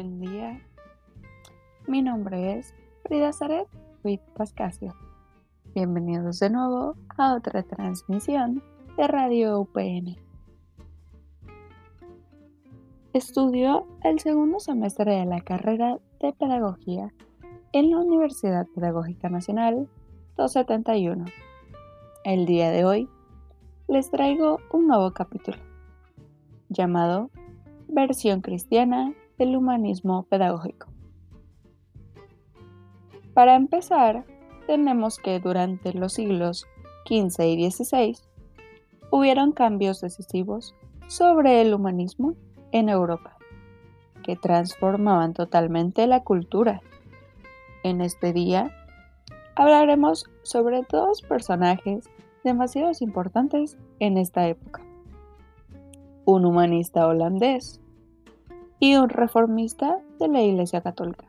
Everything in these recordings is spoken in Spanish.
buen día. Mi nombre es Frida Zaret Ruiz Pascasio. Bienvenidos de nuevo a otra transmisión de Radio UPN. Estudió el segundo semestre de la carrera de Pedagogía en la Universidad Pedagógica Nacional 271. El día de hoy les traigo un nuevo capítulo llamado Versión cristiana del humanismo pedagógico. Para empezar, tenemos que durante los siglos XV y XVI hubieron cambios decisivos sobre el humanismo en Europa, que transformaban totalmente la cultura. En este día hablaremos sobre dos personajes demasiado importantes en esta época. Un humanista holandés y un reformista de la Iglesia Católica.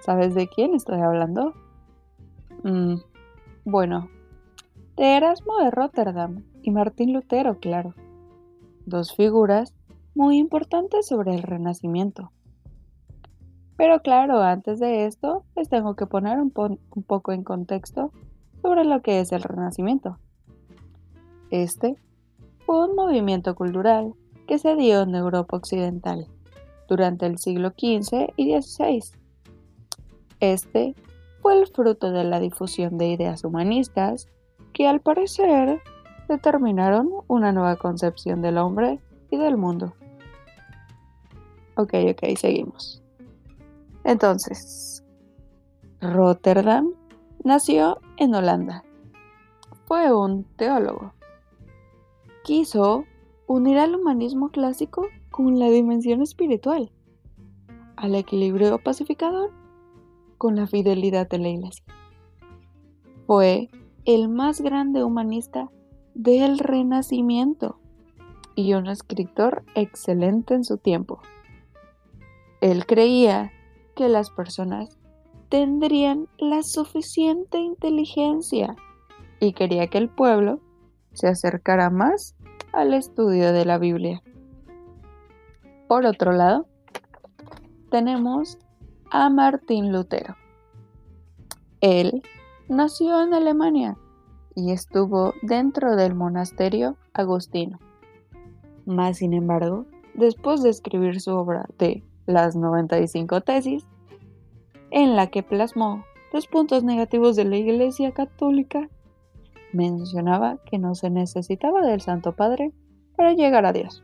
¿Sabes de quién estoy hablando? Mm, bueno, de Erasmo de Rotterdam y Martín Lutero, claro. Dos figuras muy importantes sobre el Renacimiento. Pero claro, antes de esto, les tengo que poner un, un poco en contexto sobre lo que es el Renacimiento. Este fue un movimiento cultural que se dio en Europa Occidental durante el siglo XV y XVI. Este fue el fruto de la difusión de ideas humanistas que al parecer determinaron una nueva concepción del hombre y del mundo. Ok, ok, seguimos. Entonces, Rotterdam nació en Holanda. Fue un teólogo. Quiso unir al humanismo clásico con la dimensión espiritual, al equilibrio pacificador con la fidelidad de la iglesia. Fue el más grande humanista del Renacimiento y un escritor excelente en su tiempo. Él creía que las personas tendrían la suficiente inteligencia y quería que el pueblo se acercara más al estudio de la Biblia. Por otro lado, tenemos a Martín Lutero. Él nació en Alemania y estuvo dentro del monasterio agustino. Más sin embargo, después de escribir su obra de las 95 tesis, en la que plasmó los puntos negativos de la Iglesia Católica, mencionaba que no se necesitaba del Santo Padre para llegar a Dios.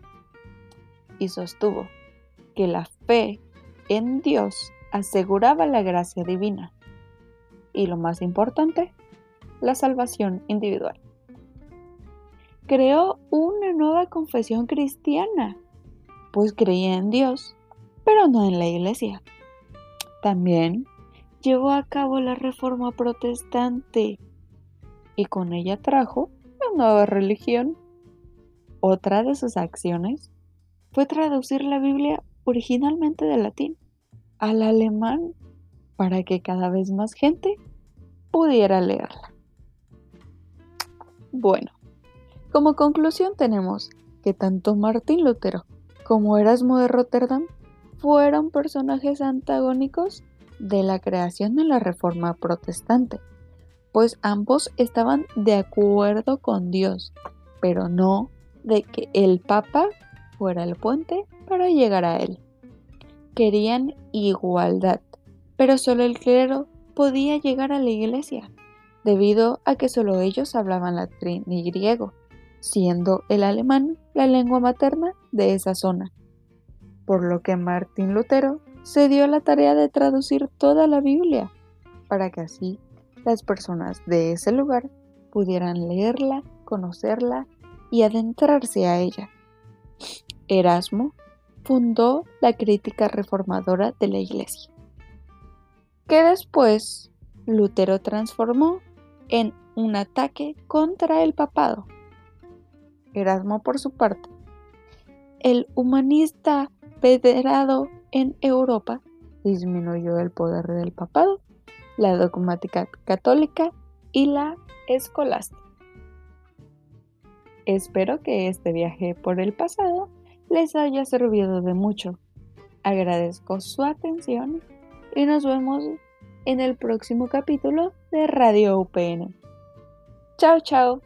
Y sostuvo que la fe en Dios aseguraba la gracia divina y lo más importante, la salvación individual. Creó una nueva confesión cristiana, pues creía en Dios, pero no en la iglesia. También llevó a cabo la reforma protestante, y con ella trajo la nueva religión. Otra de sus acciones fue traducir la Biblia originalmente del latín al alemán para que cada vez más gente pudiera leerla. Bueno, como conclusión tenemos que tanto Martín Lutero como Erasmo de Rotterdam fueron personajes antagónicos de la creación de la Reforma Protestante pues ambos estaban de acuerdo con Dios, pero no de que el Papa fuera el puente para llegar a él. Querían igualdad, pero solo el clero podía llegar a la iglesia, debido a que solo ellos hablaban latín y griego, siendo el alemán la lengua materna de esa zona. Por lo que Martín Lutero se dio la tarea de traducir toda la Biblia, para que así las personas de ese lugar pudieran leerla, conocerla y adentrarse a ella. Erasmo fundó la crítica reformadora de la Iglesia, que después Lutero transformó en un ataque contra el papado. Erasmo, por su parte, el humanista federado en Europa, disminuyó el poder del papado la dogmática católica y la escolástica. Espero que este viaje por el pasado les haya servido de mucho Agradezco su atención y nos vemos en el próximo capítulo de Radio UPN. Chao, chao.